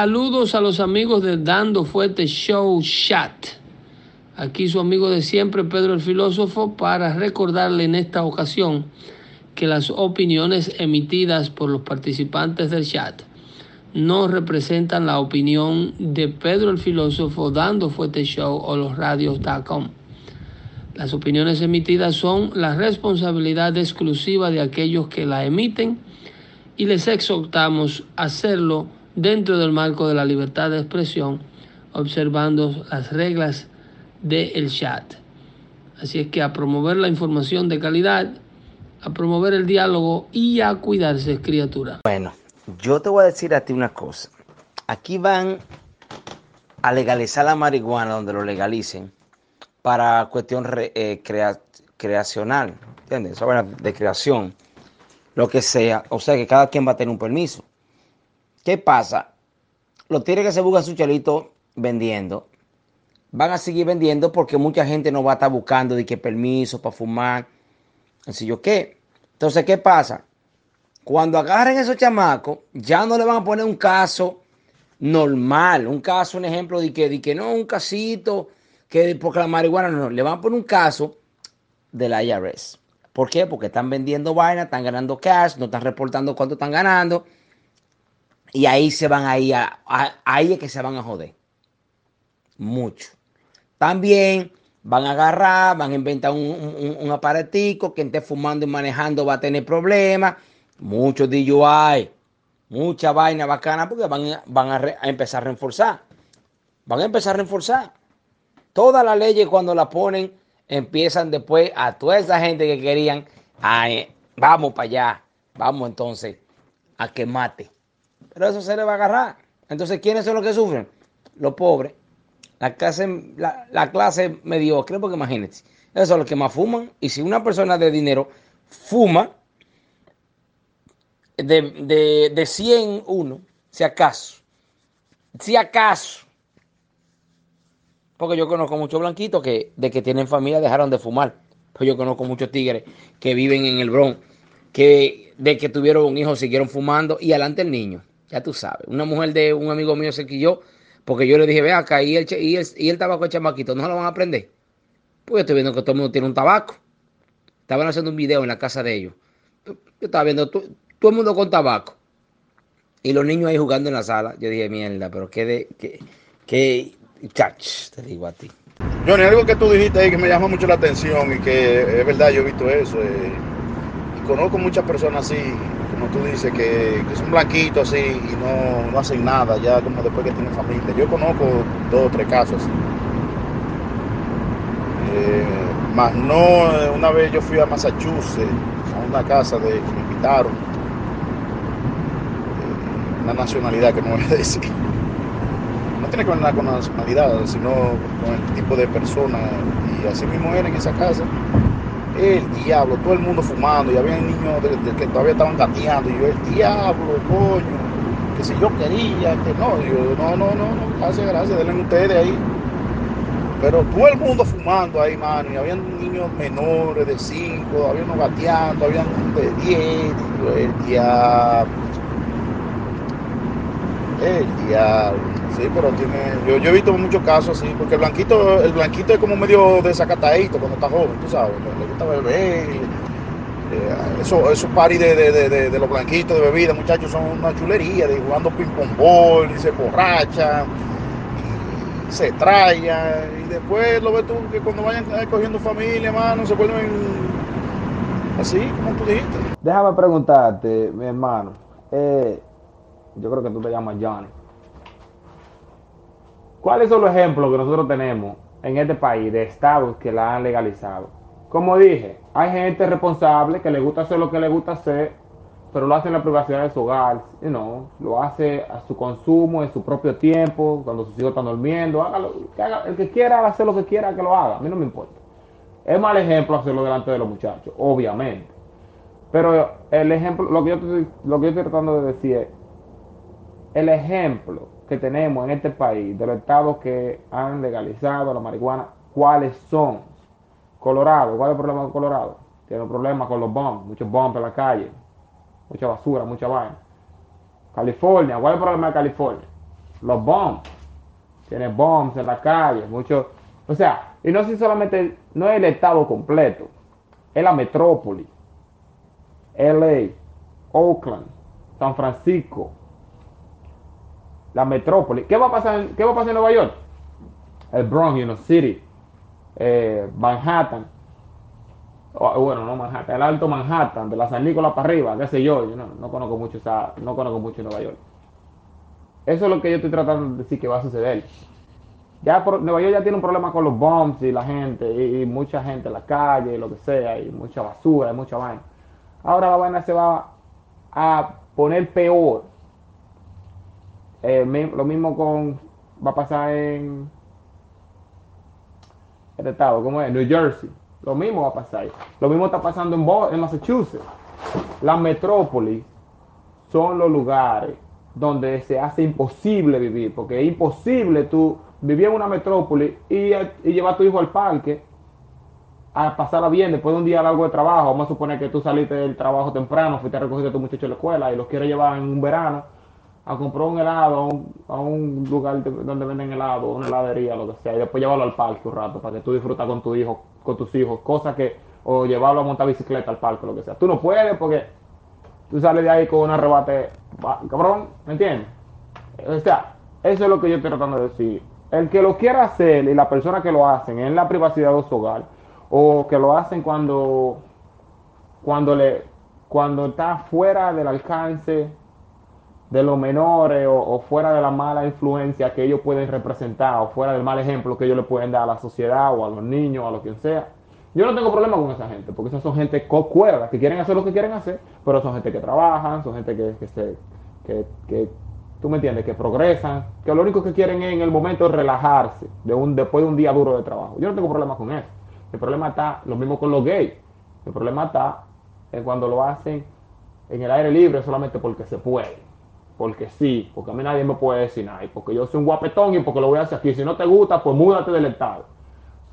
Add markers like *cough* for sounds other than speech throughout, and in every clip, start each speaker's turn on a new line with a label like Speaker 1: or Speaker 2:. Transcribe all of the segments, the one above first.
Speaker 1: Saludos a los amigos de Dando Fuerte Show Chat. Aquí su amigo de siempre, Pedro el Filósofo, para recordarle en esta ocasión que las opiniones emitidas por los participantes del chat no representan la opinión de Pedro el Filósofo, Dando Fuerte Show o los radios.com. Las opiniones emitidas son la responsabilidad exclusiva de aquellos que la emiten y les exhortamos a hacerlo dentro del marco de la libertad de expresión, observando las reglas del chat. Así es que a promover la información de calidad, a promover el diálogo y a cuidarse, criatura.
Speaker 2: Bueno, yo te voy a decir a ti una cosa. Aquí van a legalizar la marihuana donde lo legalicen para cuestión eh, creacional, ¿entiendes? de creación, lo que sea. O sea que cada quien va a tener un permiso. ¿Qué pasa? Los tigres que se buscan su chelito vendiendo, van a seguir vendiendo porque mucha gente no va a estar buscando de qué permiso para fumar. Así yo qué. Entonces, ¿qué pasa? Cuando agarren esos chamacos, ya no le van a poner un caso normal, un caso, un ejemplo de que, de que no, un casito, que porque la marihuana no, le van a poner un caso de la IRS. ¿Por qué? Porque están vendiendo vaina, están ganando cash, no están reportando cuánto están ganando y ahí se van ahí a, ahí es que se van a joder. Mucho. También van a agarrar, van a inventar un, un, aparatico, quien esté fumando y manejando va a tener problemas. Muchos DUI, mucha vaina bacana porque van, van a, a, empezar a reforzar. Van a empezar a reforzar. Todas las leyes cuando las ponen empiezan después a toda esa gente que querían, vamos para allá, vamos entonces a que mate pero eso se le va a agarrar. Entonces, ¿quiénes son los que sufren? Los pobres, la clase, la, clase mediocre, porque imagínense, esos son los que más fuman. Y si una persona de dinero fuma de, de, de 100 uno, si acaso, si acaso, porque yo conozco muchos blanquitos que de que tienen familia dejaron de fumar. Pues yo conozco muchos tigres que viven en el Bronx, que de que tuvieron un hijo siguieron fumando y adelante el niño. Ya tú sabes. Una mujer de un amigo mío se quilló porque yo le dije, ve acá, y el, y el, y el tabaco de chamaquito, ¿no lo van a aprender? Pues yo estoy viendo que todo el mundo tiene un tabaco. Estaban haciendo un video en la casa de ellos. Yo estaba viendo todo, el mundo con tabaco. Y los niños ahí jugando en la sala. Yo dije, mierda, pero qué de, qué, qué, chach, te digo a ti.
Speaker 3: Johnny, algo que tú dijiste ahí que me llama mucho la atención y que es verdad, yo he visto eso. Eh, y conozco muchas personas así como tú dices, que, son blanquitos así y no, no, hacen nada ya como después que tienen familia. Yo conozco dos o tres casos. Eh, más no, una vez yo fui a Massachusetts, a una casa de que me invitaron, eh, una nacionalidad que no voy a *laughs* decir. No tiene que ver nada con la nacionalidad, sino con el tipo de persona. Y así mismo era en esa casa el diablo, todo el mundo fumando, y había niños que todavía estaban gateando, y yo, el diablo, coño, que si yo quería, que no, yo, no, no, no, no, gracias, gracias, denle ustedes ahí. Pero todo el mundo fumando ahí, mano, y había niños menores de 5, había unos gateando, había de 10, el diablo, el diablo. Sí, pero tiene. Yo, yo he visto muchos casos así, porque el blanquito, el blanquito es como medio desacatadito cuando está joven, tú sabes. Le gusta beber. Eh, eso, esos paris de, de, de, de, los blanquitos de bebida, muchachos, son una chulería, de jugando ping pong ball, y se borrachan, se trayan, y después lo ves tú que cuando vayan cogiendo familia, hermano, se vuelven así, como tú dijiste.
Speaker 4: Déjame preguntarte, mi hermano. Eh, yo creo que tú te llamas Johnny. ¿Cuáles son los ejemplos que nosotros tenemos en este país de estados que la han legalizado? Como dije, hay gente responsable que le gusta hacer lo que le gusta hacer, pero lo hace en la privacidad de su hogar, you lo hace a su consumo, en su propio tiempo, cuando sus hijos están durmiendo, hágalo, el que quiera hacer lo que quiera, que lo haga, a mí no me importa. Es mal ejemplo hacerlo delante de los muchachos, obviamente. Pero el ejemplo, lo que yo lo que yo estoy tratando de decir es, el ejemplo que tenemos en este país, de los estados que han legalizado la marihuana, ¿cuáles son? Colorado, ¿cuál es el problema de Colorado? Tiene un problema con los bombs, muchos bombs en la calle, mucha basura, mucha vaina. California, ¿cuál es el problema de California? los bombs. Tiene bombs en la calle, mucho. O sea, y no es solamente, no es el estado completo, es la metrópoli. LA, Oakland, San Francisco, la metrópoli. ¿Qué va a pasar en, qué va a pasar en Nueva York? El Bronx, you know, City, eh, Manhattan. O, bueno, no Manhattan, el Alto Manhattan, de la San Nicolás para arriba, qué sé yo, no, no conozco mucho esa, no conozco mucho Nueva York. Eso es lo que yo estoy tratando de decir que va a suceder. Ya por, Nueva York ya tiene un problema con los bombs y la gente, y, y mucha gente en la calle, y lo que sea, y mucha basura, y mucha vaina. Ahora la vaina se va a poner peor. Eh, lo mismo con va a pasar en el estado, ¿cómo es? New Jersey. Lo mismo va a pasar. Lo mismo está pasando en, Bo- en Massachusetts. Las metrópolis son los lugares donde se hace imposible vivir, porque es imposible tú vivir en una metrópoli y, y llevar a tu hijo al parque a pasarla bien después de un día largo de trabajo. Vamos a suponer que tú saliste del trabajo temprano, fuiste a recoger a tu muchacho a la escuela y los quieres llevar en un verano a comprar un helado a un, lugar de- donde venden helado, una heladería, lo que sea, y después llevarlo al parque un rato para que tú disfrutas con tu hijo, con tus hijos, cosas que, o llevarlo a montar bicicleta al parque, lo que sea. Tú no puedes porque tú sales de ahí con un arrebate, cabrón, ¿me entiendes? O sea, eso es lo que yo estoy tratando de decir. El que lo quiera hacer y la persona que lo hacen en la privacidad de su hogar, o que lo hacen cuando, cuando, le, cuando está fuera del alcance de los menores o, fuera de la mala influencia que ellos pueden representar o fuera del mal ejemplo que ellos le pueden dar a la sociedad o a los niños o a lo quien sea. Yo no tengo problema con esa gente, porque esas son gente cuerda, que quieren hacer lo que quieren hacer, pero son gente que trabajan, son gente que, que se, que, que, tú me entiendes, que progresan, que lo único que quieren en el momento es relajarse de un, después de un día duro de trabajo. Yo no tengo problema con eso. El problema está, lo mismo con los gays. El problema está en cuando lo hacen en el aire libre solamente porque se puede. Porque sí, porque a mí nadie me puede decir nada. Y porque yo soy un guapetón y porque lo voy a hacer aquí. Si no te gusta, pues múdate del estado.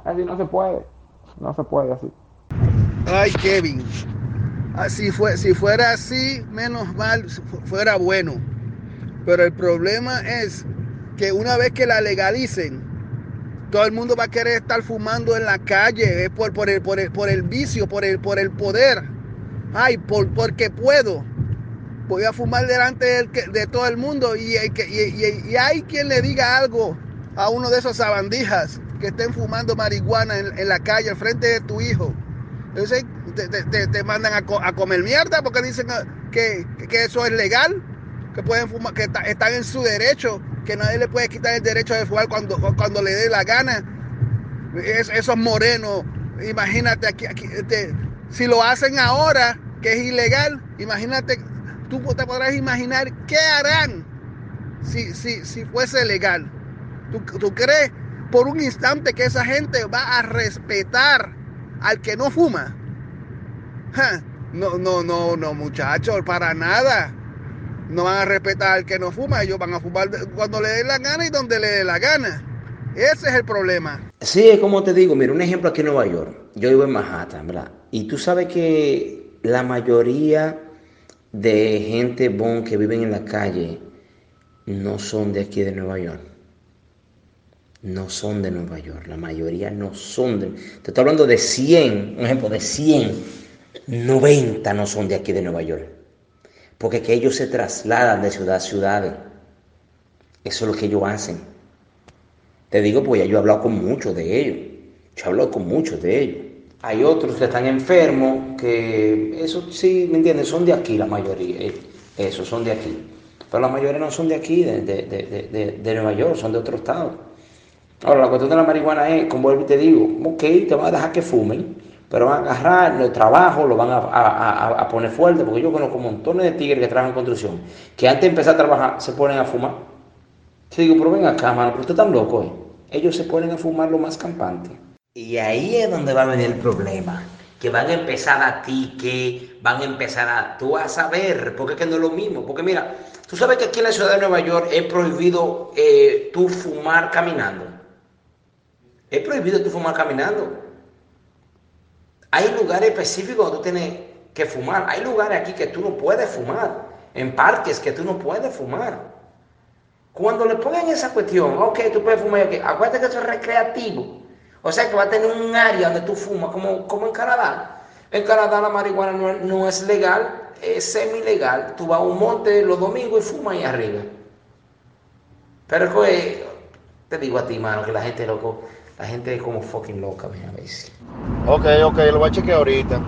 Speaker 4: Así no se puede. No se puede así.
Speaker 5: Ay, Kevin. Ah, Si, fue, si fuera así, menos mal, fuera bueno. Pero el problema es que una vez que la legalicen, todo el mundo va a querer estar fumando en la calle, es por, por, el, por, el, por el vicio, por el, por el poder. Ay, por, porque puedo. Voy a fumar delante de todo el mundo y, hay quien le diga algo a uno de esos sabandijas que estén fumando marihuana en, la calle al frente de tu hijo. Entonces te, te- te- mandan a, co- a comer mierda porque dicen que, que eso es legal, que pueden fumar, que están en su derecho, que nadie le puede quitar el derecho de fumar cuando, cuando le dé la gana. Es- esos morenos, imagínate aquí, aquí, este, si lo hacen ahora, que es ilegal, imagínate, tú te podrás imaginar qué harán si, si, si fuese legal. ¿Tú, tú crees por un instante que esa gente va a respetar al que no fuma? No, no, no, no, muchachos, para nada. No van a respetar al que no fuma, ellos van a fumar cuando le dé la gana y donde le dé la gana. Ese es el problema.
Speaker 2: Sí, es como te digo, mira, un ejemplo aquí en Nueva York. Yo vivo en Manhattan, ¿verdad? Y tú sabes que la mayoría de gente bon que viven en la calle no son de aquí de Nueva York. No son de Nueva York. La mayoría no son de... Te estoy hablando de 100, un ejemplo, de 100, 90 no son de aquí de Nueva York. Porque que ellos se trasladan de ciudad a ciudad. Eso es lo que ellos hacen. Te digo, pues ya yo he hablado con muchos de ellos. Yo he hablado con muchos de ellos. Hay otros que están enfermos, que eso sí, ¿me entiendes? Son de aquí la mayoría. eh, Eso, son de aquí. Pero la mayoría no son de aquí, de, de, de, de, Nueva York, son de otro estado. Ahora, la cuestión de la marihuana es, como vuelvo y te digo, ok, te van a dejar que fumen, pero van a agarrar el trabajo, lo van a, a- a- poner fuerte, porque yo conozco montones de tigres que trabajan en construcción, que antes de empezar a trabajar se ponen a fumar. Yo digo, pero ven acá, mano, pero usted tan loco, ¿eh? Ellos se ponen a fumar lo más campante. Y ahí es donde va a venir el problema. Que van a empezar a ti, que van a empezar a... Tú a ver, porque es que no es lo mismo. Porque mira, tú sabes que aquí en la ciudad de Nueva York es prohibido eh, tú fumar caminando. Es prohibido tú fumar caminando. Hay lugares específicos donde tú tienes que fumar. Hay lugares aquí que tú no puedes fumar. En parques que tú no puedes fumar. Cuando le pongan esa cuestión, ok, tú puedes fumar aquí, acuérdate que eso es recreativo. O sea que va a tener un área donde tú fumas, como, como en Canadá. En Canadá la marihuana no, es legal, es semi-legal. Tú vas a un monte los domingos y fumas ahí arriba. Pero pues, te digo a ti, mano, que la gente loco, la gente es como fucking loca, mira, a veces.
Speaker 6: Ok, ok, lo voy a chequear ahorita.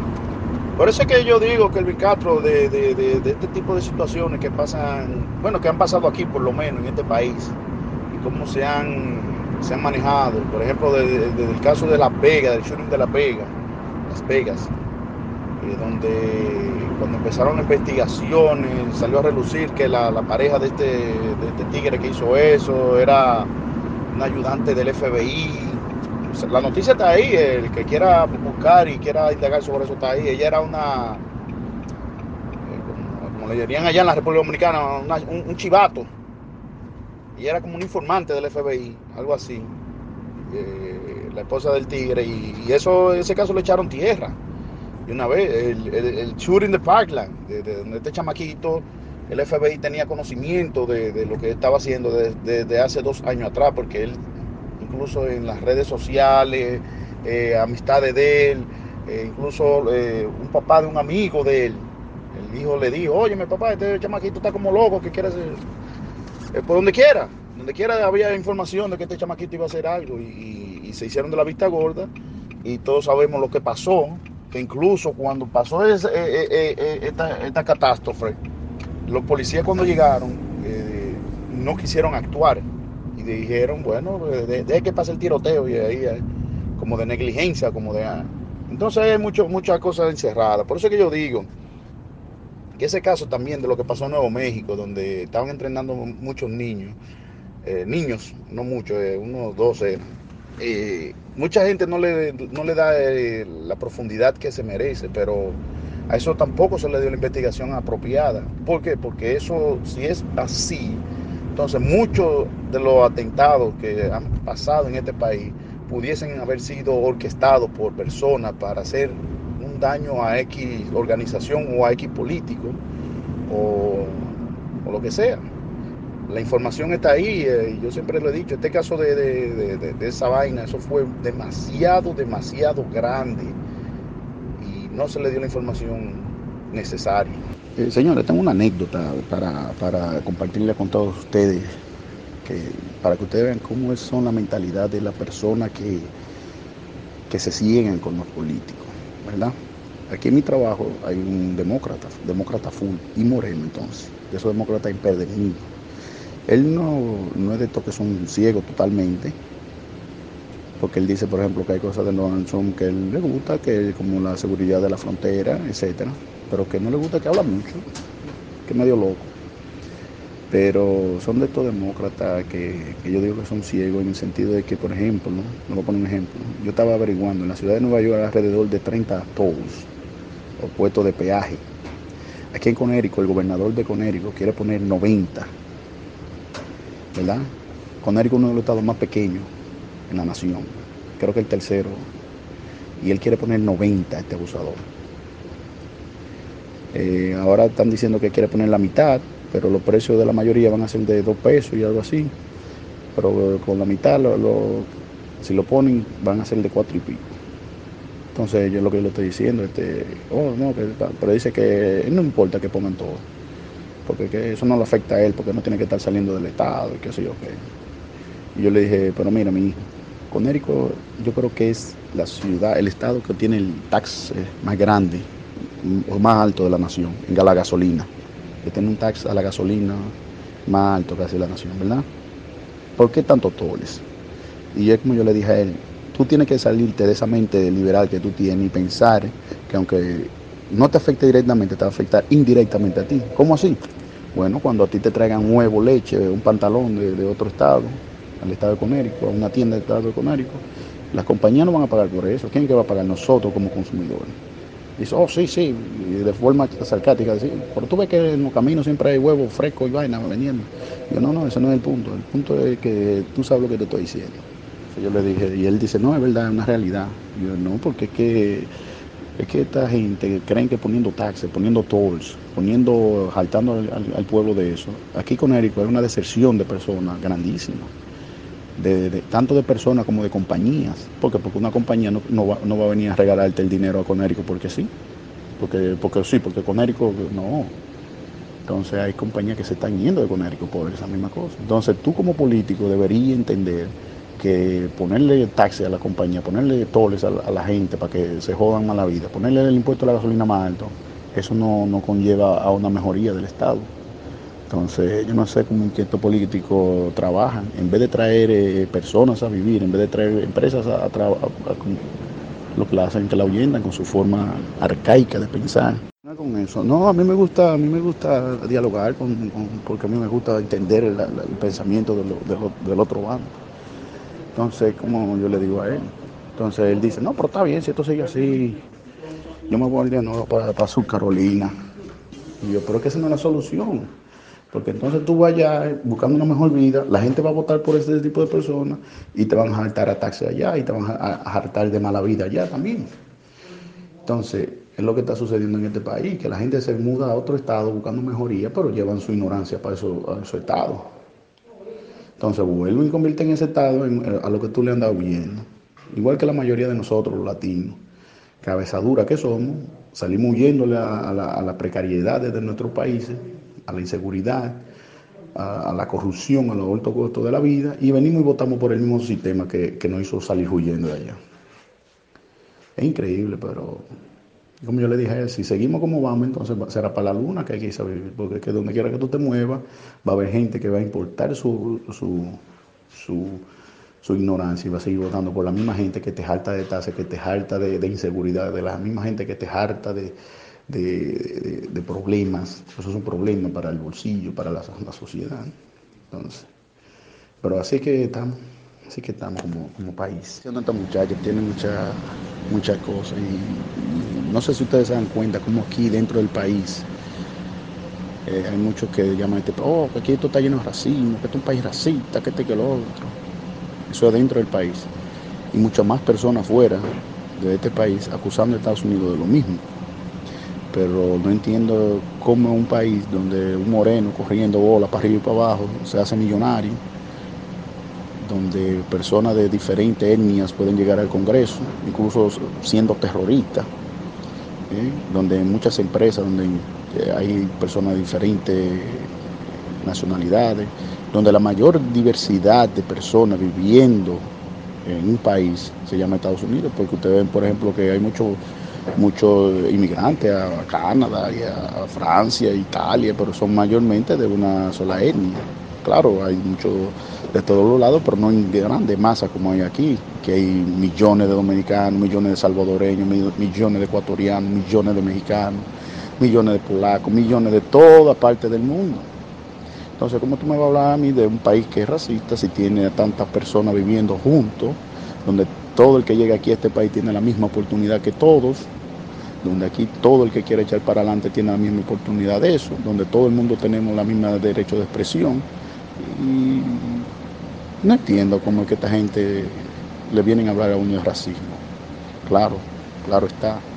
Speaker 6: Por eso es que yo digo que el bicatro de, de, de, de, este tipo de situaciones que pasan, bueno, que han pasado aquí por lo menos en este país, y cómo se han, se han manejado. Por ejemplo, desde el caso de La Vega, del shooting de La Vega, Las Vegas, eh, donde cuando empezaron las investigaciones salió a relucir que la, la pareja de este, de este tigre que hizo eso era un ayudante del FBI la noticia está ahí, el que quiera buscar y quiera indagar sobre eso está ahí. Ella era una, eh, como, le dirían allá en la República Dominicana, una, un, un, chivato. Y era como un informante del FBI, algo así. Eh, la esposa del tigre. Y, y, eso, ese caso le echaron tierra. Y una vez, el, shooting de Parkland, de, de, donde este chamaquito, el FBI tenía conocimiento de, lo que estaba haciendo desde de, hace dos años atrás, porque él incluso en las redes sociales, eh, amistades de él, eh, incluso un papá de un amigo de él. El hijo le dijo, oye, mi papá, este chamaquito está como loco, que quiere hacer? por donde quiera, donde quiera había información de que este chamaquito iba a hacer algo y, se hicieron de la vista gorda y todos sabemos lo que pasó, que incluso cuando pasó ese, esta, esta, catástrofe, los policías cuando llegaron no quisieron actuar y dijeron, bueno, deje de que pase el tiroteo y ahí como de negligencia, como de... Entonces hay muchas cosas encerradas. Por eso es que yo digo que ese caso también de lo que pasó en Nuevo México, donde estaban entrenando muchos niños, eh, niños, no muchos, eh, unos 12, eh, mucha gente no le, no le da la profundidad que se merece, pero a eso tampoco se le dio la investigación apropiada. ¿Por qué? Porque eso, si es así, entonces, muchos de los atentados que han pasado en este país pudiesen haber sido orquestados por personas para hacer daño a X organización o a X político o, o lo que sea. La información está ahí, eh, yo siempre lo he dicho, este caso de, de, de, esa vaina, eso fue demasiado, demasiado grande y no se le dio la información necesaria.
Speaker 3: Eh, señores, tengo una anécdota para, para, compartirle con todos ustedes, que, para que ustedes vean cómo son la mentalidad de las personas que, que se siguen con los políticos, ¿verdad? Aquí en mi trabajo hay un demócrata, demócrata full, y Moreno entonces, de esos demócratas imperdenibles. Él no, no es de estos que son ciegos totalmente, porque él dice, por ejemplo, que hay cosas de Donald Trump que él le gusta, que como la seguridad de la frontera, etcétera pero que no le gusta que habla mucho, que es medio loco. Pero son de estos demócratas que, que, yo digo que son ciegos en el sentido de que, por ejemplo, ¿no? me voy a poner un ejemplo, yo estaba averiguando, en la ciudad de Nueva York alrededor de 30 tolls o puestos de peaje. Aquí en Conérico, el gobernador de Conérico quiere poner 90, ¿verdad? Conérico es uno de los estados más pequeños en la nación, creo que el tercero, y él quiere poner 90 este abusador. Eh, ahora están diciendo que quiere poner la mitad, pero los precios de la mayoría van a ser de 2 pesos y algo así. Pero con la mitad, lo, si lo ponen, van a ser de 4 y pico. Entonces, yo lo que le estoy diciendo, este, oh, no, pero dice que no importa que pongan todo, porque que eso no le afecta a él, porque no tiene que estar saliendo del Estado y qué sé yo qué. Y yo le dije, pero mira, mi hijo, Conérico, yo creo que es la ciudad, el Estado que tiene el tax más grande o más alto de la nación, en la gasolina, que tiene un tax a la gasolina más alto que hace la nación, ¿verdad? ¿Por qué tantos toles? Y es como yo le dije a él, tú tienes que salirte de esa mente liberal que tú tienes y pensar que aunque no te afecte directamente, te va a afectar indirectamente a ti. ¿Cómo así? Bueno, cuando a ti te traigan huevo, leche, un pantalón de, otro estado, al estado de Conérico, a una tienda del estado de Conérico, las compañías no van a pagar por eso. ¿Quién es que va a pagar? Nosotros como consumidores. Dice, oh, sí, sí, y de forma sarcástica, decir, pero tú ves que en los caminos siempre hay huevos frescos y vaina vendiendo. Yo, no, no, ese no es el punto. El punto es que tú sabes lo que te estoy diciendo. Yo le dije, y él dice, no, es verdad, es una realidad. Yo, no, porque es que Es que esta gente creen que poniendo taxes, poniendo tolls, poniendo, saltando al, pueblo de eso. Aquí con Érico hay una deserción de personas grandísima. De- tanto de personas como de compañías. Porque, porque una compañía no, no va, no va a venir a regalarte el dinero a Conérico porque sí. Porque, porque sí, porque Conérico no. Entonces hay compañías que se están yendo de Conérico por esa misma cosa. Entonces tú como político deberías entender que ponerle taxes a la compañía, ponerle toles a la, gente para que se jodan más la vida, ponerle el impuesto a la gasolina más alto, eso no, no conlleva a una mejoría del Estado. Entonces, yo no sé cómo estos políticos trabajan. En vez de traer eh, personas a vivir, en vez de traer empresas a, a tra- a- a- con- lo que la hacen que la ahuyentan con su forma arcaica de pensar. Con eso. No, a mí me gusta, a mí me gusta dialogar con, porque a mí me gusta entender el, pensamiento del otro bando. Entonces, como yo le digo a él, entonces él dice, no, pero está bien, si esto sigue así, yo me voy de nuevo para, para Sur Carolina. Y yo, pero es que esa no es la solución. Porque entonces tú vayas buscando una mejor vida, la gente va a votar por ese tipo de personas y te van a hartar a taxi allá y te van a, hartar de mala vida allá también. Entonces, es lo que está sucediendo en este país, que la gente se muda a otro estado buscando mejoría, pero llevan su ignorancia para eso, a esos estados. Entonces vuelven y convierten ese estado en, a lo que tú le andas huyendo. Igual que la mayoría de nosotros, los latinos, cabezadura que somos, salimos huyéndole a, a la, precariedad de nuestros países, a la inseguridad, a, a la corrupción, a los altos costos de la vida, y venimos y votamos por el mismo sistema que, que nos hizo salir huyendo de allá. Es increíble, pero como yo le dije a él, si seguimos como vamos, entonces será para la luna que hay que irse a vivir, porque es que donde quiera que tú te muevas, va a haber gente que va a importar su, su, su, su ignorancia y va a seguir votando por la misma gente que te harta de tasa, que te harta de, de inseguridad, de la misma gente que te harta de, de- de problemas. Eso es un problema para el bolsillo, para la, la sociedad. Entonces, pero así que estamos, así que estamos como, como país. Esta muchacha tiene muchas muchas cosas y, y no sé si ustedes se dan cuenta como aquí dentro del país eh, hay muchos que llaman este, oh, que aquí esto está lleno de racismo, que esto es un país racista, que este que lo otro. Eso es dentro del país. Y muchas más personas fuera de este país acusando a Estados Unidos de lo mismo. Pero no entiendo cómo un país donde un moreno corriendo bola para arriba y para abajo se hace millonario, donde personas de diferentes etnias pueden llegar al Congreso, incluso siendo terroristas, ¿eh? donde muchas empresas donde eh, hay personas de diferentes nacionalidades, donde la mayor diversidad de personas viviendo en un país se llama Estados Unidos, porque ustedes ven, por ejemplo, que hay muchos muchos inmigrantes a Canadá y a Francia, Italia, pero son mayormente de una sola etnia. Claro, hay muchos de todos los lados, pero no en grande masa como hay aquí, que hay millones de dominicanos, millones de salvadoreños, mi- millones de ecuatorianos, millones de mexicanos, millones de polacos, millones de toda parte del mundo. Entonces, ¿cómo tú me vas a hablar a mí de un país que es racista si tiene a tantas personas viviendo juntos, donde todo el que llega aquí a este país tiene la misma oportunidad que todos, donde aquí todo el que quiere echar para adelante tiene la misma oportunidad de eso, donde todo el mundo tenemos la misma derecho de expresión? Y no entiendo cómo es que esta gente le vienen a hablar a uno de racismo. Claro, claro está.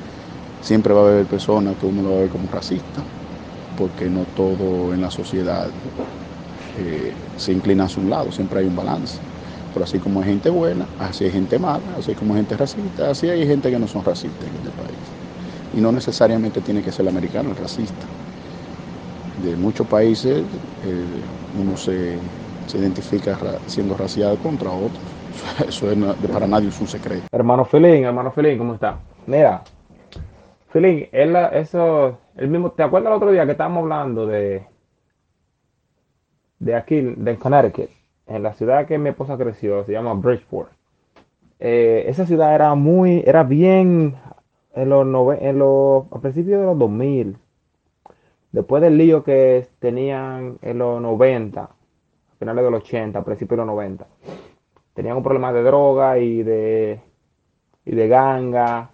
Speaker 3: Siempre va a haber personas que uno lo va a ver como racista, porque no todo en la sociedad eh, se inclina hacia un lado, siempre hay un balance. Pero así como hay gente buena, así hay gente mala, así como hay gente racista, así hay gente que no son racistas en este país. Y no necesariamente tiene que ser el americano el racista. De muchos países eh, uno se, se identifica siendo raciado contra otros. *laughs* Eso es para nadie un secreto.
Speaker 4: Hermano Felín, hermano Felín, ¿cómo está? Mira, Felín, él, eso, el mismo, ¿te acuerdas el otro día que estábamos hablando de, de aquí, de Connecticut, en la ciudad que mi esposa creció, se llama Bridgeport? Eh, esa ciudad era muy, era bien en los, nove- en los, a principios de los 2000, después del lío que tenían en los 90, a finales de los 80, a principios de los 90, tenían un problema de droga y de, y de ganga,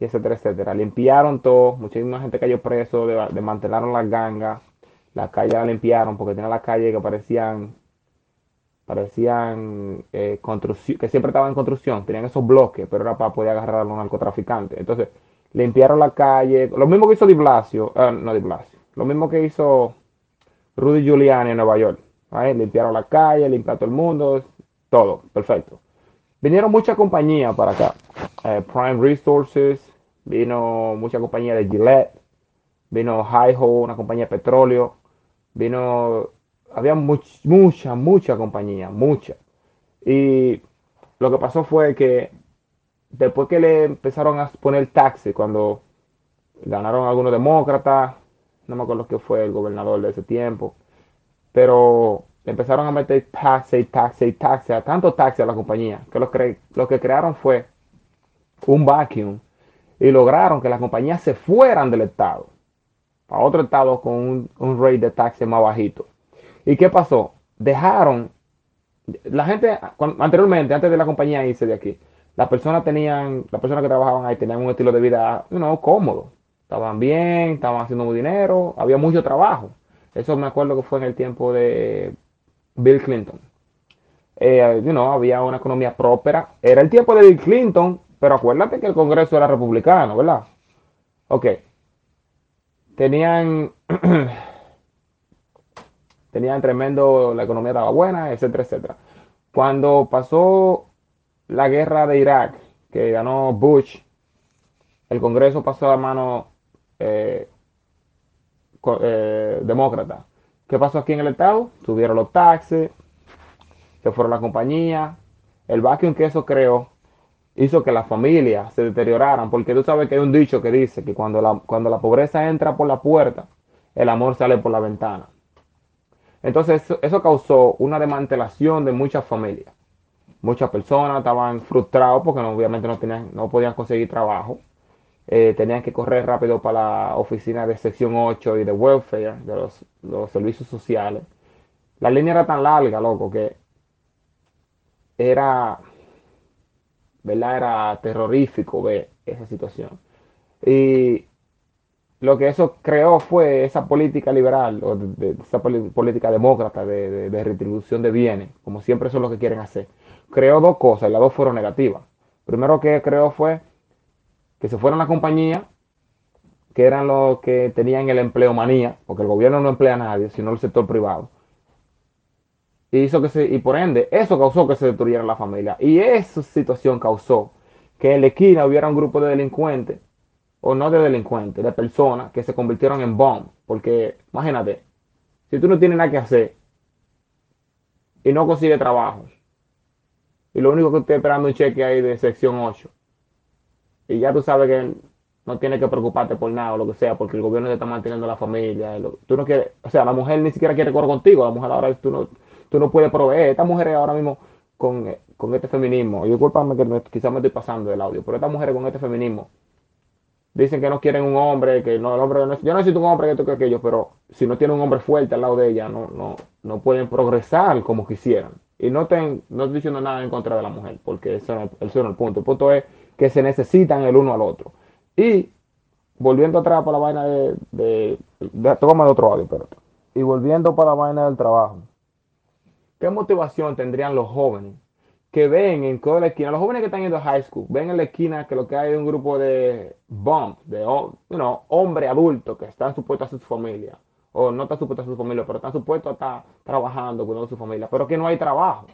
Speaker 4: y etcétera, etcétera. Limpiaron todo, muchísima gente cayó preso, de- desmantelaron las gangas, la calle la limpiaron porque tenían las calles que parecían, parecían eh, construcción, que siempre estaban en construcción, tenían esos bloques, pero era para poder agarrar a los narcotraficantes. Entonces, limpiaron la calle, lo mismo que hizo Di Blasio, eh, no Di Blasio, lo mismo que hizo Rudy Giuliani en Nueva York. Limpiaron la calle, limpiaron todo el mundo, todo, perfecto. Vinieron muchas compañías para acá. Eh, Prime Resources, vino mucha compañía de Gillette, vino Hi-Ho, una compañía de petróleo, vino, había much- mucha, mucha compañía, mucha. Y lo que pasó fue que después que le empezaron a poner taxi, cuando ganaron algunos demócratas, no me acuerdo qué fue el gobernador de ese tiempo, pero empezaron a meter taxi, taxi, taxi, a tanto taxi a la compañía, que lo, lo que crearon fue un vacuum y lograron que las compañías se fueran del estado a otro estado con un, un rate de taxi más bajito. ¿Y qué pasó? Dejaron, la gente, anteriormente, antes de la compañía irse de aquí, las personas tenían, las personas que trabajaban ahí tenían un estilo de vida, you cómodo. Estaban bien, estaban haciendo dinero, había mucho trabajo. Eso me acuerdo que fue en el tiempo de Bill Clinton. Eh, había una economía próspera. Era el tiempo de Bill Clinton, pero acuérdate que el Congreso era republicano, ¿verdad? Ok. Tenían, *clears throat* tenían tremendo, la economía estaba buena, etcétera, etcétera. Cuando pasó la guerra de Irak, que ganó Bush, el Congreso pasó a mano eh, eh, demócrata. ¿Qué pasó aquí en el estado? Subieron los taxes, se fueron las compañías, el vacuum que eso creó hizo que las familias se deterioraran, porque tú sabes que hay un dicho que dice que cuando la, cuando la pobreza entra por la puerta, el amor sale por la ventana. Entonces eso, causó una desmantelación de muchas familias. Muchas personas estaban frustrados porque obviamente no, tenían, no podían conseguir trabajo. Eh, tenían que correr rápido para la oficina de sección 8 y de welfare, de los, los servicios sociales. La línea era tan larga, loco, que era, ¿verdad? Era terrorífico ver esa situación. Y lo que eso creó fue esa política liberal, o esa política demócrata de, de- de retribución de bienes, como siempre eso es lo que quieren hacer. Creó dos cosas y las dos fueron negativas. Primero que creó fue que se fueron las compañías, que eran los que tenían el empleo manía, porque el gobierno no emplea a nadie, sino el sector privado. Y, hizo que se, y por ende, eso causó que se destruyera la familia. Y esa situación causó que en la esquina hubiera un grupo de delincuentes, o no de delincuentes, de personas que se convirtieron en bomb. Porque, imagínate, si tú no tienes nada que hacer y no consigues trabajo, y lo único que estoy esperando es un cheque ahí de sección 8, y ya tú sabes que no tienes que preocuparte por nada o lo que sea, porque el gobierno te está manteniendo la familia. tú no quieres, o sea, la mujer ni siquiera quiere correr contigo, la mujer ahora tú no, tú no puedes proveer. Esta mujer ahora mismo con, eh, con este feminismo, y discúlpame que quizás me estoy pasando del audio, pero estas mujeres con este feminismo dicen que no quieren un hombre, que no, el hombre no, yo no necesito un hombre que esto que aquello, pero si no tienen un hombre fuerte al lado de ella, no, no, no pueden progresar como quisieran. Y no, ten, no estoy diciendo nada en contra de la mujer, porque ese no, es- ese no es el punto. El punto es que se necesitan el uno al otro. Y volviendo atrás para la vaina de, de, de otro audio, espérate. Y volviendo para la vaina del trabajo. ¿Qué motivación tendrían los jóvenes que ven en toda la esquina, los jóvenes que están yendo a high school, ven en la esquina que lo que hay es un grupo de bump, de ho- you know, hombres adultos que están supuestos a su familia, o no están supuestos a su familia, pero están supuestos a estar trabajando, cuidando su familia, pero que no hay trabajo,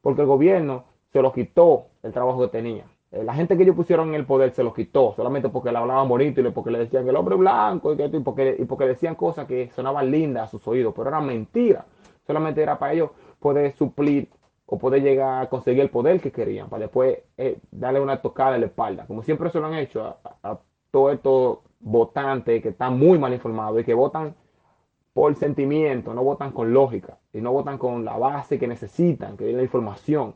Speaker 4: porque el gobierno se los quitó el trabajo que tenía. Eh, La gente que ellos pusieron en el poder se los quitó, solamente porque le hablaban bonito y porque le decían que el hombre blanco y, que y, porque, y porque decían cosas que sonaban lindas a sus oídos, pero eran mentiras. Solamente era para ellos poder suplir o poder llegar a conseguir el poder que querían, para después eh, darle una tocada en la espalda, como siempre se lo han hecho a, a- a todos estos votantes que están muy mal informados y que votan por sentimiento, no votan con lógica y no votan con la base que necesitan, que es la información.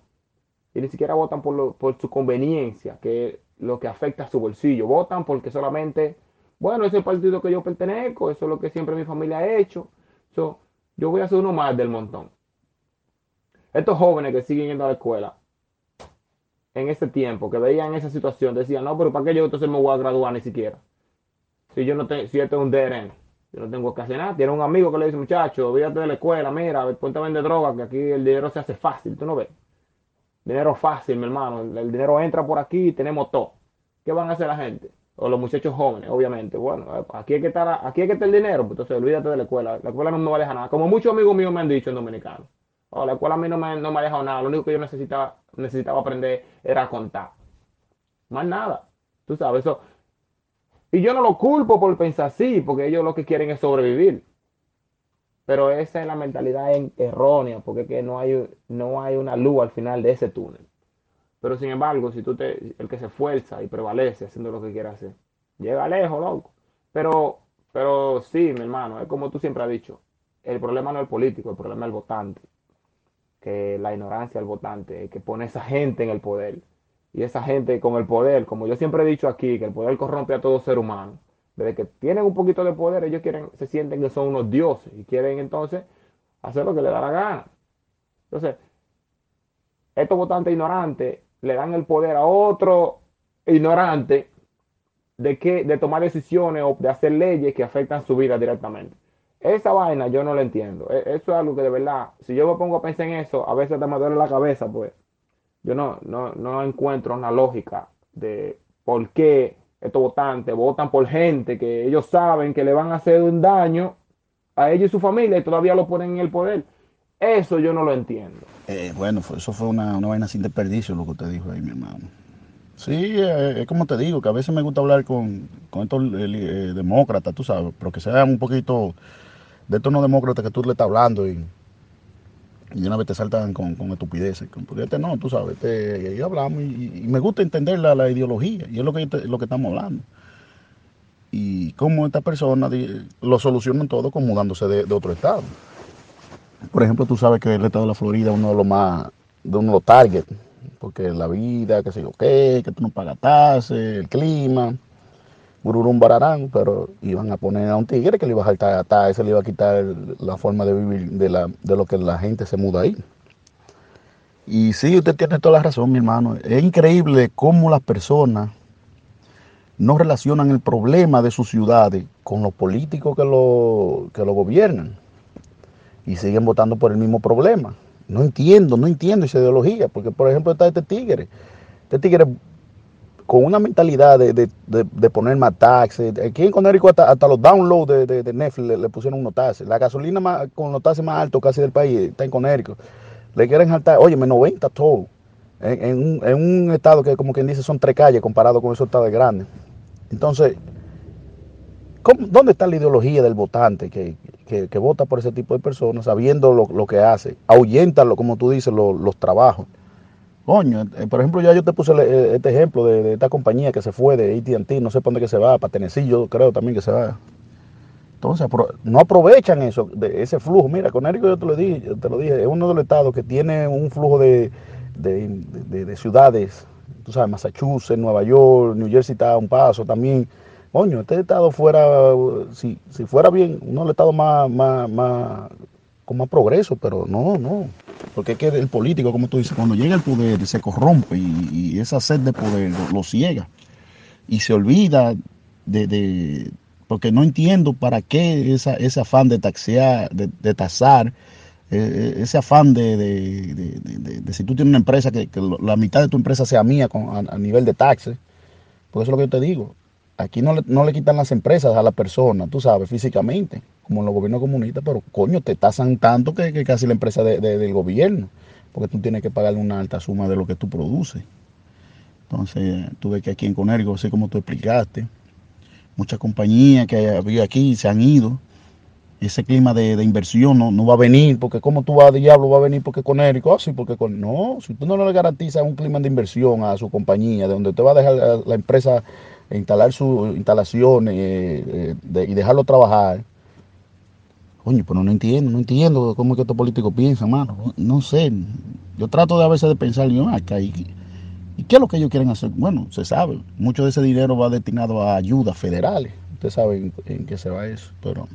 Speaker 4: Y ni siquiera votan por, su conveniencia, que es lo que afecta a su bolsillo. Votan porque solamente, bueno, ese es el partido que yo pertenezco, eso es lo que siempre mi familia ha hecho. So, yo voy a ser uno más del montón. Estos jóvenes que siguen yendo a la escuela, en ese tiempo, que veían esa situación, decían, no, pero ¿para qué yo entonces me voy a graduar ni siquiera? Si yo no tengo, si esto es un DRN, yo no tengo que hacer nada. Tiene un amigo que le dice, muchacho, olvídate de la escuela, mira, ponte a vender droga, que aquí el dinero se hace fácil, ¿tú no ves? Dinero fácil, mi hermano. El, dinero entra por aquí y tenemos todo. ¿Qué van a hacer la gente? o los muchachos jóvenes, obviamente. Bueno, aquí hay que estar, aquí hay que estar el dinero, pues entonces olvídate de la escuela. La escuela no me va a dejar nada. Como muchos amigos míos me han dicho en dominicano. Oh, la escuela a mí no me, no me ha dejado nada. Lo único que yo necesitaba, necesitaba aprender era contar. Más nada. Tú sabes, eso. Y yo no lo culpo por pensar así, porque ellos lo que quieren es sobrevivir. Pero esa es la mentalidad errónea, porque que no hay, no hay una luz al final de ese túnel. Pero sin embargo, si tú te, el que se esfuerza y prevalece haciendo lo que quiere hacer, llega lejos, loco. Pero, pero sí, mi hermano, es como tú siempre has dicho, el problema no es el político, el problema es el votante. Que la ignorancia del votante, que pone esa gente en el poder. Y esa gente con el poder, como yo siempre he dicho aquí, que el poder corrompe a todo ser humano. Desde que tienen un poquito de poder, ellos quieren, se sienten que son unos dioses y quieren entonces hacer lo que les da la gana. Entonces, estos votantes ignorantes le dan el poder a otro ignorante de, que, de tomar decisiones o de hacer leyes que afectan su vida directamente. Esa vaina yo no la entiendo. E, eso es algo que de verdad, si yo me pongo a pensar en eso, a veces me duele la cabeza, pues. Yo no, no, no encuentro una lógica de por qué estos votantes votan por gente que ellos saben que le van a hacer un daño a ellos y su familia y todavía lo ponen en el poder. Eso yo no lo entiendo.
Speaker 3: Eh, bueno, eso fue una, una, vaina sin desperdicio lo que usted dijo ahí, mi hermano. Sí, eh, es como te digo, que a veces me gusta hablar con, con estos eh, demócratas, tú sabes, pero que sean un poquito de estos no demócratas que tú le estás hablando y, y una vez te saltan con, con estupideces. Con este no, tú sabes, te, y hablamos y, me gusta entender la, la, ideología y es lo que, lo que estamos hablando. Y cómo estas personas lo solucionan todo con mudándose de, de otro estado. Por ejemplo, tú sabes que el estado de la Florida es uno de los más, de uno de los targets, porque la vida, que sé yo qué, que tú no pagas tasas, el clima, bururum bararán, pero iban a poner a un tigre que le iba a saltar a se le iba a quitar la forma de vivir de, la, de lo que la gente se muda ahí. Y sí, usted tiene toda la razón, mi hermano. Es increíble cómo las personas no relacionan el problema de sus ciudades con los políticos que lo, que lo gobiernan y siguen votando por el mismo problema. No entiendo, no entiendo esa ideología, porque por ejemplo está este tigre, este tigre con una mentalidad de, de, de, poner más taxes. Aquí en Connecticut hasta, hasta los downloads de, Netflix le, pusieron unos taxes. La gasolina más, con los taxes más altos casi del país está en Connecticut. Le quieren saltar, oye, 90 todo. En, un, en, un, estado que como quien dice son tres calles comparado con esos estados grandes. Entonces, ¿dónde está la ideología del votante que, que, que, vota por ese tipo de personas sabiendo lo, lo que hace? Ahuyéntalo, como tú dices, lo, los trabajos. Coño, eh, por ejemplo, ya yo te puse eh, este ejemplo de, esta compañía que se fue de AT&T, no sé para dónde que se va, para Tennessee yo creo también que se va. Entonces, no aprovechan eso, de ese flujo. Mira, con Érico yo te lo dije, te lo es uno de los estados que tiene un flujo de, de, de, de ciudades, tú sabes, Massachusetts, Nueva York, New Jersey está a un paso también. Coño, este estado fuera, si, si fuera bien, uno de los estados más, más, más, con más progreso, pero no, no. Porque es que el político, como tú dices, cuando llega al poder se corrompe y, y esa sed de poder lo, ciega. Y se olvida de, porque no entiendo para qué esa, ese afán de taxear, de, de tasar, eh, ese afán de, de, si tú tienes una empresa, que, la mitad de tu empresa sea mía con, a, nivel de taxes. Por eso es lo que yo te digo. Aquí no le, no le quitan las empresas a la persona, tú sabes, físicamente como en los gobiernos comunistas, pero coño, te tasan tanto que, casi la empresa de, de, del gobierno, porque tú tienes que pagarle una alta suma de lo que tú produces. Entonces, tú ves que aquí en Conérico, así como tú explicaste, muchas compañías que había aquí se han ido. Ese clima de, inversión no, va a venir, porque como tú vas diablo, va a venir porque Conérico, así, porque con, no, si tú no le garantizas un clima de inversión a su compañía, de donde te va a dejar la, empresa instalar sus instalaciones eh, eh, y dejarlo trabajar, Coño, pero no entiendo, no entiendo cómo es que estos políticos piensan, mano. No, sé. Yo trato de a veces de pensar, yo, acá, y, ¿y qué es lo que ellos quieren hacer? Bueno, se sabe. Mucho de ese dinero va destinado a ayudas federales. Usted sabe en, en qué se va eso. Pero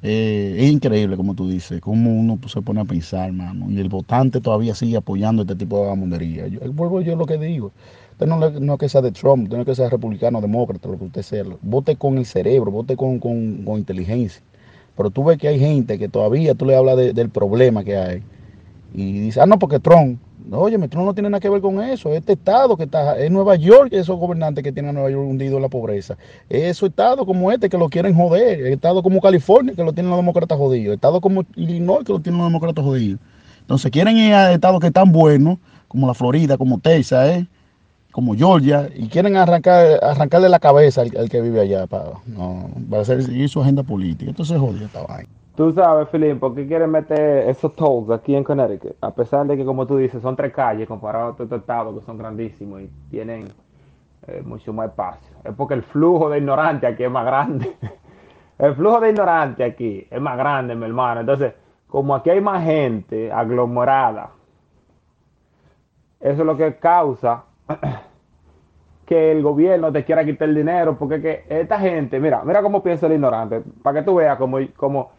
Speaker 3: eh, es increíble, como tú dices, cómo uno se pone a pensar, mano. Y el votante todavía sigue apoyando este tipo de gamondería. Yo, vuelvo yo lo que digo. Usted no, no es que sea de Trump, usted no es que sea republicano, demócrata, lo que usted sea. Vote con el cerebro, vote con, con inteligencia. Pero tú ves que hay gente que todavía tú le hablas de, del problema que hay. Y dice, ah, no, porque Trump, Oye, tú no tiene nada que ver con eso. Este estado que está, es Nueva York, esos gobernantes que tienen a Nueva York hundido en la pobreza. Esos estados como este que lo quieren joder. Estado como California que lo tienen los demócratas jodidos. Estado como Illinois que lo tienen los demócratas jodidos. Entonces quieren ir a estados que están buenos, como la Florida, como Texas, ¿eh? Como Georgia, y quieren arrancar, arrancarle la cabeza al, que vive allá para, no, para hacer su agenda política. Entonces jodido esta vaina.
Speaker 4: Tú sabes, Felipe, ¿por qué quieren meter esos tolls aquí en Connecticut? A pesar de que, como tú dices, son tres calles comparados a otros estados que son grandísimos y tienen eh, mucho más espacio. Es porque el flujo de ignorantes aquí es más grande. *laughs* el flujo de ignorantes aquí es más grande, mi hermano. Entonces, como aquí hay más gente aglomerada, eso es lo que causa *clears throat* que el gobierno te quiera quitar el dinero, porque que esta gente, mira, mira cómo piensa el ignorante, para que tú veas como, como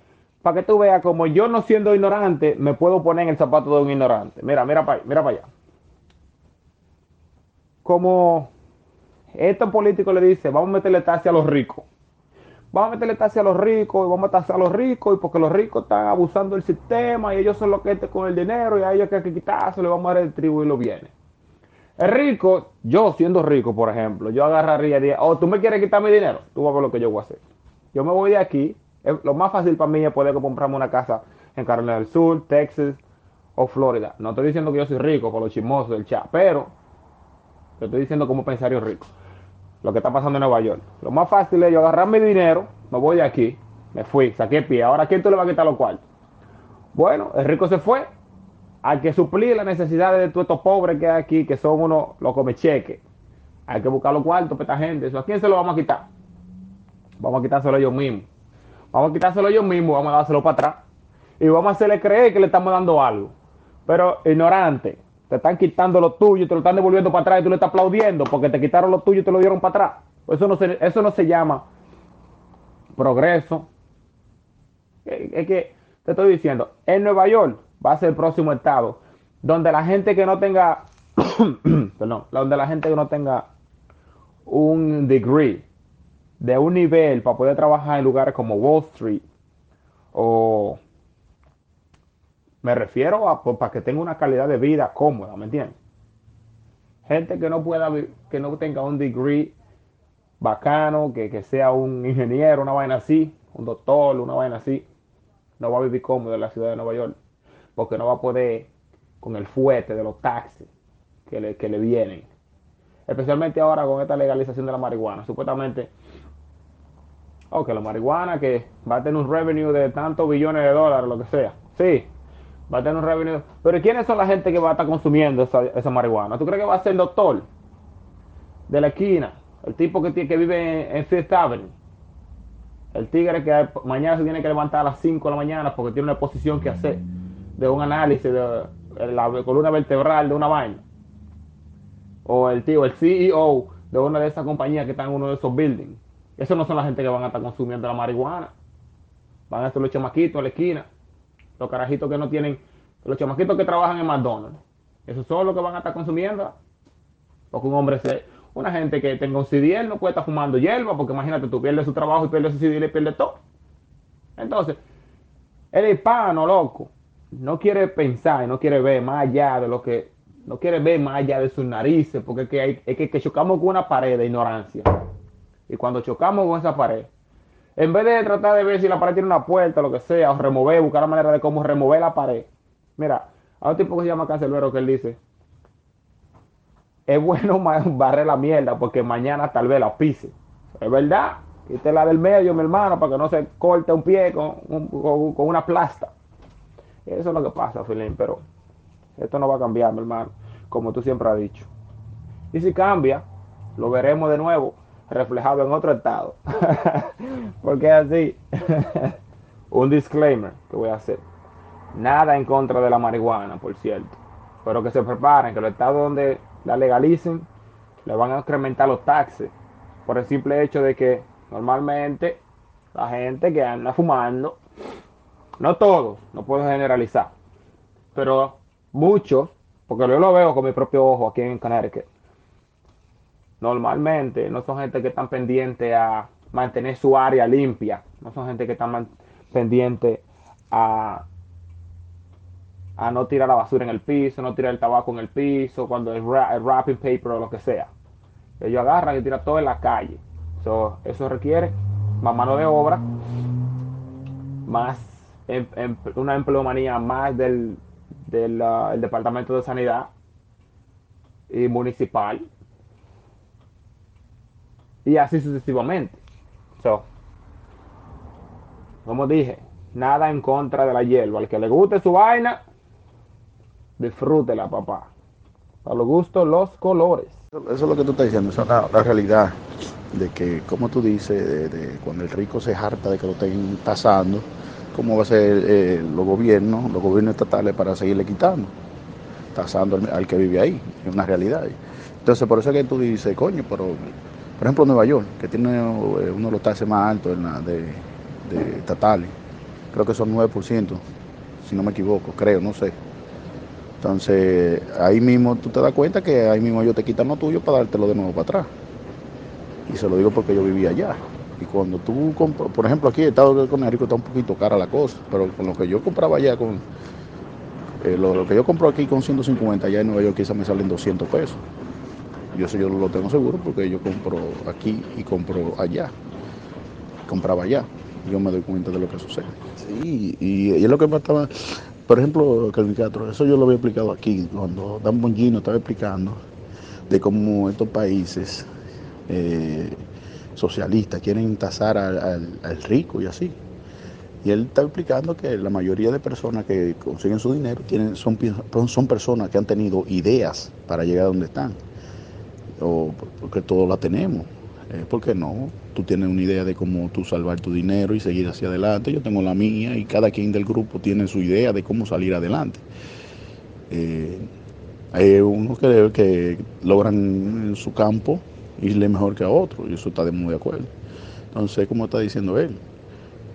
Speaker 4: para que tú veas como yo no siendo ignorante, me puedo poner en el zapato de un ignorante. Mira, mira para mira para allá. Como estos políticos le dicen, vamos a meterle taxi a los ricos. Vamos a meterle taxi a los ricos y vamos a tasar a los ricos y porque los ricos están abusando del sistema y ellos son los que están con el dinero y a ellos hay que quitárselo, le vamos a redistribuir los bienes. Rico, yo siendo rico, por ejemplo, yo agarraría y diría, oh, tú me quieres quitar mi dinero, tú vas a ver lo que yo voy a hacer. Yo me voy de aquí, lo más fácil para mí es poder comprarme una casa en Carolina del Sur, Texas o Florida. No estoy diciendo que yo soy rico con los chismosos del chat, pero te estoy diciendo como pensario rico. Lo que está pasando en Nueva York. Lo más fácil es yo agarrar mi dinero, me voy de aquí, me fui, saqué pie. Ahora, ¿quién tú le vas a quitar los cuartos? Bueno, el rico se fue. Hay que suplir las necesidades de todos estos pobres que hay aquí, que son unos los come cheque. Hay que buscar los cuartos para esta gente. ¿Eso a quién se lo vamos a quitar? Vamos a quitárselo ellos mismos. Vamos a quitárselo ellos mismos, vamos a dárselo para atrás. Y vamos a hacerle creer que le estamos dando algo. Pero ignorante, te están quitando lo tuyo, te lo están devolviendo para atrás y tú le estás aplaudiendo porque te quitaron lo tuyo y te lo dieron para atrás. Eso no eso no se llama progreso. Es que te estoy diciendo, en Nueva York va a ser el próximo estado donde la gente que no tenga, *coughs* perdón, donde la gente que no tenga un degree de un nivel para poder trabajar en lugares como Wall Street o me refiero a pues, para que tenga una calidad de vida cómoda, ¿me entiendes? Gente que no pueda que no tenga un degree bacano, que, que sea un ingeniero, una vaina así, un doctor, una vaina así, no va a vivir cómodo en la ciudad de Nueva York, porque no va a poder con el fuerte de los taxis que le, que le vienen. Especialmente ahora con esta legalización de la marihuana. Supuestamente ok, la marihuana que va a tener un revenue de tantos billones de dólares, lo que sea. Sí, va a tener un revenue. Pero ¿quiénes son la gente que va a estar consumiendo esa, marihuana? ¿Tú crees que va a ser el doctor de la esquina? El tipo que, que vive en, Fifth Avenue. El tigre que mañana se tiene que levantar a las 5 de la mañana porque tiene una exposición que hacer de un análisis de, la columna vertebral de una vaina. O el tío, el CEO de una de esas compañías que están en uno de esos buildings eso no son la gente que van a estar consumiendo la marihuana. Van a ser los chamaquitos a la esquina. Los carajitos que no tienen. Los chamaquitos que trabajan en McDonald's. Esos son los que van a estar consumiendo. Porque un hombre, se, una gente que tenga un CDL no puede estar fumando hierba. Porque imagínate, tú pierdes su trabajo y pierdes su CDL y pierdes todo. Entonces, el hispano, loco, no quiere pensar no quiere ver más allá de lo que. No quiere ver más allá de sus narices. Porque es que, hay, es que chocamos con una pared de ignorancia. Y cuando chocamos con esa pared, en vez de tratar de ver si la pared tiene una puerta lo que sea, o remover, buscar la manera de cómo remover la pared. Mira, hay un tipo que se llama Cancelero que él dice, es bueno *laughs* barrer la mierda porque mañana tal vez la pise. Es verdad, la del medio, mi hermano, para que no se corte un pie con, con, una plasta. Eso es lo que pasa, Filín, pero esto no va a cambiar, mi hermano, como tú siempre has dicho. Y si cambia, lo veremos de nuevo reflejado en otro estado. *laughs* Porque así, *laughs* un disclaimer que voy a hacer. Nada en contra de la marihuana, por cierto. Pero que se preparen, que los estados donde la legalicen, le van a incrementar los taxes. Por el simple hecho de que normalmente la gente que anda fumando, no todos, no puedo generalizar, pero muchos, porque yo lo veo con mi propio ojo aquí en Connecticut, normalmente no son gente que están pendientes a mantener su área limpia, no son gente que están pendientes a a no tirar la basura en el piso, no tirar el tabaco en el piso, cuando es el wrapping paper o lo que sea. Ellos agarran y tiran todo en la calle. So, eso requiere más mano de obra, más em- em- una empleomanía más del, del el Departamento de Sanidad y municipal. Y así sucesivamente. So, como dije, nada en contra de la hierba. Al que le guste su vaina, disfrútela, papá. A los gustos, los colores.
Speaker 3: Eso es lo que tú estás diciendo, esa es la, realidad de que, como tú dices, de cuando el rico se harta de que lo estén tasando, ¿cómo va a ser eh, los gobiernos, los gobiernos estatales para seguirle quitando? Tasando al, que vive ahí, es una realidad. Entonces, por eso es que tú dices, coño, pero, por ejemplo, Nueva York, que tiene eh, uno de los taxes más altos en la- de, de estatales, creo que son 9%, si no me equivoco, creo, no sé. Entonces, ahí mismo tú te das cuenta que ahí mismo ellos te quitan lo tuyo para dártelo de nuevo para atrás. Y se lo digo porque yo vivía allá. Y cuando tú compras, por ejemplo, aquí el estado de Connecticut está un poquito cara la cosa, pero con lo que yo compraba allá, con eh, lo, lo que yo compro aquí con 150, allá en Nueva York quizás me salen 200 pesos. Yo eso yo lo tengo seguro porque yo compro aquí y compro allá. Compraba allá. Yo me doy cuenta de lo que sucede. Sí, y, y es lo que me estaba, por ejemplo, Calvin Castro, eso yo lo había explicado aquí, cuando Dan Bongino estaba explicando de cómo estos países eh, socialistas quieren tasar al, al- rico y así. Y él está explicando que la mayoría de personas que consiguen su dinero tienen, son, son personas que han tenido ideas para llegar a donde están. O porque todos la tenemos. ¿Por qué no? Tú tienes una idea de cómo tú salvar tu dinero y seguir hacia adelante. Yo tengo la mía y cada quien del grupo tiene su idea de cómo salir adelante. Eh, hay unos que logran en su campo irle mejor que a otros y eso está de muy de acuerdo. Entonces, como está diciendo él,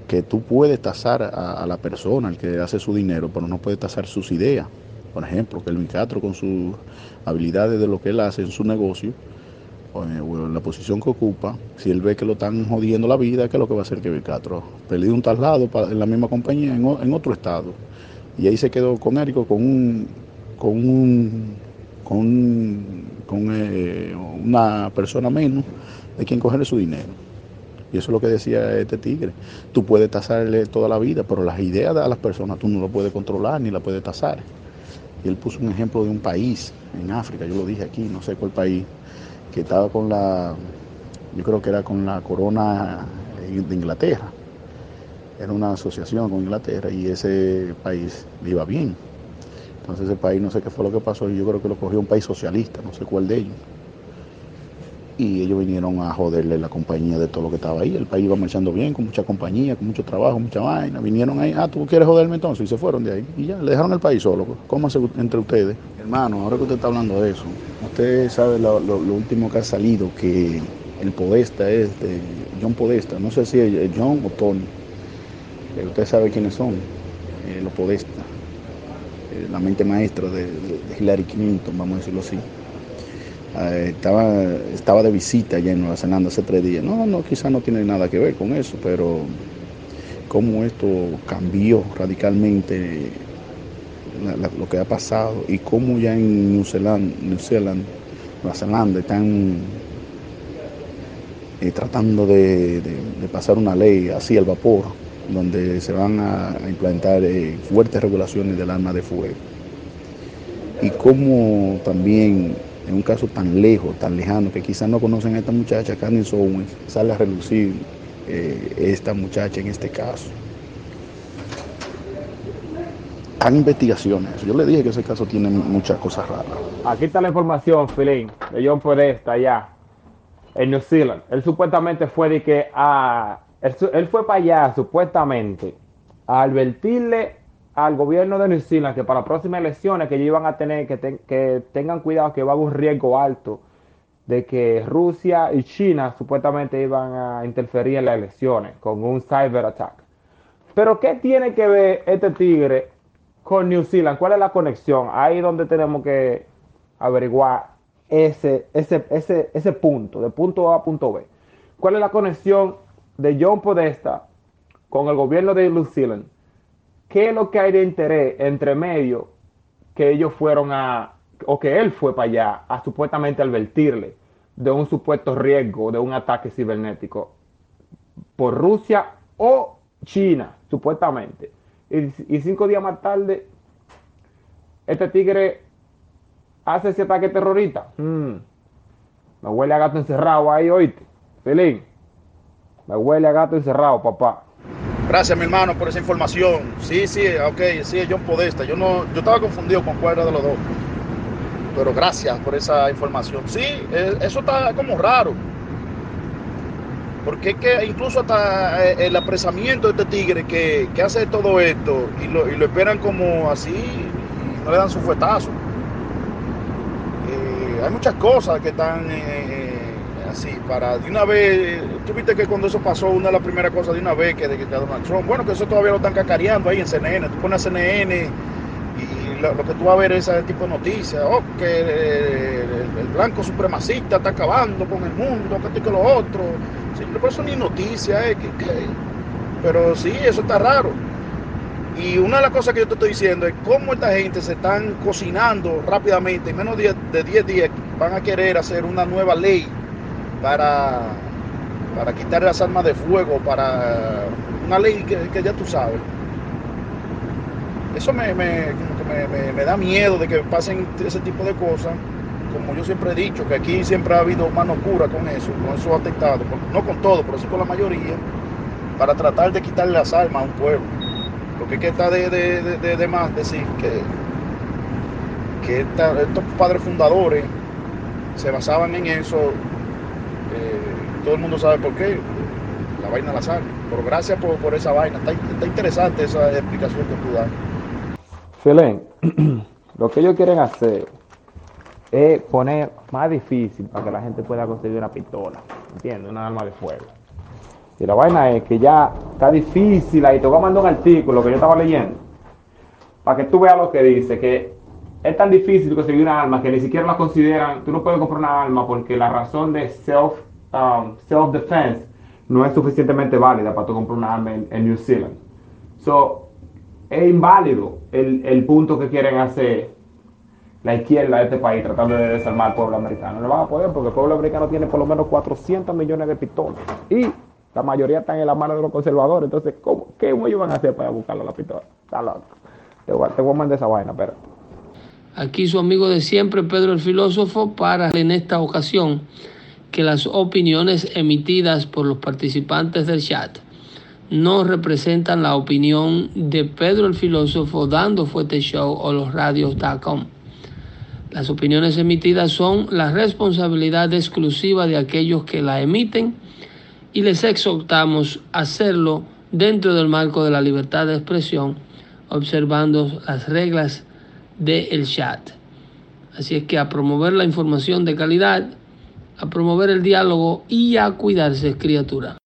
Speaker 3: que tú puedes tasar a, la persona, al que hace su dinero, pero no puedes tasar sus ideas. Por ejemplo, que el Castro con sus habilidades de lo que él hace en su negocio, o en, la posición que ocupa, si él ve que lo están jodiendo la vida, ¿qué es lo que va a hacer Kevin Castro? Pedir un traslado en la misma compañía, en otro estado. Y ahí se quedó con Érico con un, con un, con, un- con eh, una persona menos de quien cogerle su dinero. Y eso es lo que decía este tigre. Tú puedes tasarle toda la vida, pero las ideas de las personas tú no lo puedes controlar ni las puedes tasar. Y él puso un ejemplo de un país en África, yo lo dije aquí, no sé cuál país, que estaba con la, yo creo que era con la corona de Inglaterra. Era una asociación con Inglaterra y ese país le iba bien. Entonces ese país no sé qué fue lo que pasó yo creo que lo cogió un país socialista, no sé cuál de ellos. Y ellos vinieron a joderle la compañía de todo lo que estaba ahí. El país iba marchando bien, con mucha compañía, con mucho trabajo, mucha vaina. Vinieron ahí, ah, tú quieres joderme entonces, y se fueron de ahí. Y ya, le dejaron el país solo. Cómanse entre ustedes. Hermano, ahora que usted está hablando de eso, usted sabe lo, último que ha salido, que el Podesta es de John Podesta. No sé si es John o Tony. Eh, usted sabe quiénes son, eh, los Podesta. La mente maestra de, Hillary Clinton, vamos a decirlo así. Eh, estaba, estaba de visita allá en Nueva Zelanda hace tres días. No, no, quizás no tiene nada que ver con eso, pero cómo esto cambió radicalmente lo que ha pasado y cómo ya en New Zealand, New Zealand, Nueva Zelanda están eh, tratando de- de pasar una ley así al vapor, donde se van a, implantar eh, fuertes regulaciones del arma de fuego. Y cómo también en un caso tan lejos, tan lejano, que quizás no conocen a esta muchacha, Candice Owens, sale a relucir eh, esta muchacha en este caso. Hay investigaciones. Yo le dije que ese caso tiene muchas cosas raras.
Speaker 4: Aquí está la información, Filín, de John Podesta allá, en New Zealand. Él supuestamente fue de que a... Él, fue para allá, supuestamente, a advertirle al gobierno de New Zealand que para las próximas elecciones que ellos iban a tener, que, ten- que tengan cuidado que va a haber un riesgo alto de que Rusia y China supuestamente iban a interferir en las elecciones con un cyber attack. Pero ¿qué tiene que ver este tigre con New Zealand? ¿Cuál es la conexión? Ahí donde tenemos que averiguar ese, ese, ese, ese punto, de punto A a punto B. ¿Cuál es la conexión de John Podesta con el gobierno de New Zealand ¿qué es lo que hay de interés entre medio que ellos fueron a, o que él fue para allá a supuestamente advertirle de un supuesto riesgo de un ataque cibernético por Rusia o China, supuestamente? Y, cinco días más tarde, este tigre hace ese ataque terrorista. Mm. Me huele a gato encerrado ahí, oíste. Felín. Me huele a gato encerrado, papá.
Speaker 3: Gracias, mi hermano, por esa información. Sí, sí, ok, sí, John Podesta. Yo no, yo estaba confundido con cuál era de los dos. Pero gracias por esa información. Sí, eh, eso está como raro. Porque es que incluso hasta eh, el apresamiento de este tigre que, que hace todo esto y lo, y lo esperan como así no le dan su fuetazo hay muchas cosas que están eh, así para de una vez. Tú viste que cuando eso pasó, una de las primeras cosas de una vez que de que Donald Trump, bueno, que eso todavía lo están cacareando ahí en CNN. Tú pones CNN y lo, que tú vas a ver es ese tipo de noticias. Oh, que el, blanco supremacista está acabando con el mundo, que esto y que lo otro. Pero eso ni noticia, eh, pero sí, eso está raro. Y una de las cosas que yo te estoy diciendo es cómo esta gente se están cocinando rápidamente, en menos de, 10 días van a querer hacer una nueva ley para, para quitar las armas de fuego, para una ley que, ya tú sabes. Eso me, me, da miedo de que pasen ese tipo de cosas, como yo siempre he dicho, que aquí siempre ha habido mano pura con eso, con esos atentados, no con todo, pero sí con la mayoría, para tratar de quitarle las armas a un pueblo. Es que está de, de, de, más decir que, que estos padres fundadores se basaban en eso. Eh, todo el mundo sabe por qué. La vaina la sabe. Pero gracias por, por esa vaina. Está, está, interesante esa explicación que tú das.
Speaker 4: Felén, *clears throat* lo que ellos quieren hacer es poner más difícil para que la gente pueda conseguir una pistola. ¿Entiendes? Una arma de fuego. Y la vaina es que ya está difícil ahí. Te voy a mandar un artículo que yo estaba leyendo. Para que tú veas lo que dice. Que es tan difícil conseguir una arma que ni siquiera la consideran. Tú no puedes comprar una arma porque la razón de self, um, self defense no es suficientemente válida para tú comprar una arma en, New Zealand. So, es inválido el, el punto que quieren hacer la izquierda de este país tratando de desarmar al pueblo americano. No van a poder porque el pueblo americano tiene por lo menos 400 millones de pistolas. Y la mayoría están en la mano de los conservadores. Entonces, ¿cómo, ¿qué ellos van a hacer para buscarlo la pistola? Está loco. Te voy, a mandar esa vaina, pero.
Speaker 1: Aquí su amigo de siempre, Pedro el filósofo, para en esta ocasión que las opiniones emitidas por los participantes del chat no representan la opinión de Pedro el filósofo dando fuerte show o los radios.com. Las opiniones emitidas son la responsabilidad exclusiva de aquellos que la emiten y les exhortamos a hacerlo dentro del marco de la libertad de expresión, observando las reglas del chat. Así es que a promover la información de calidad, a promover el diálogo y a cuidarse, criatura.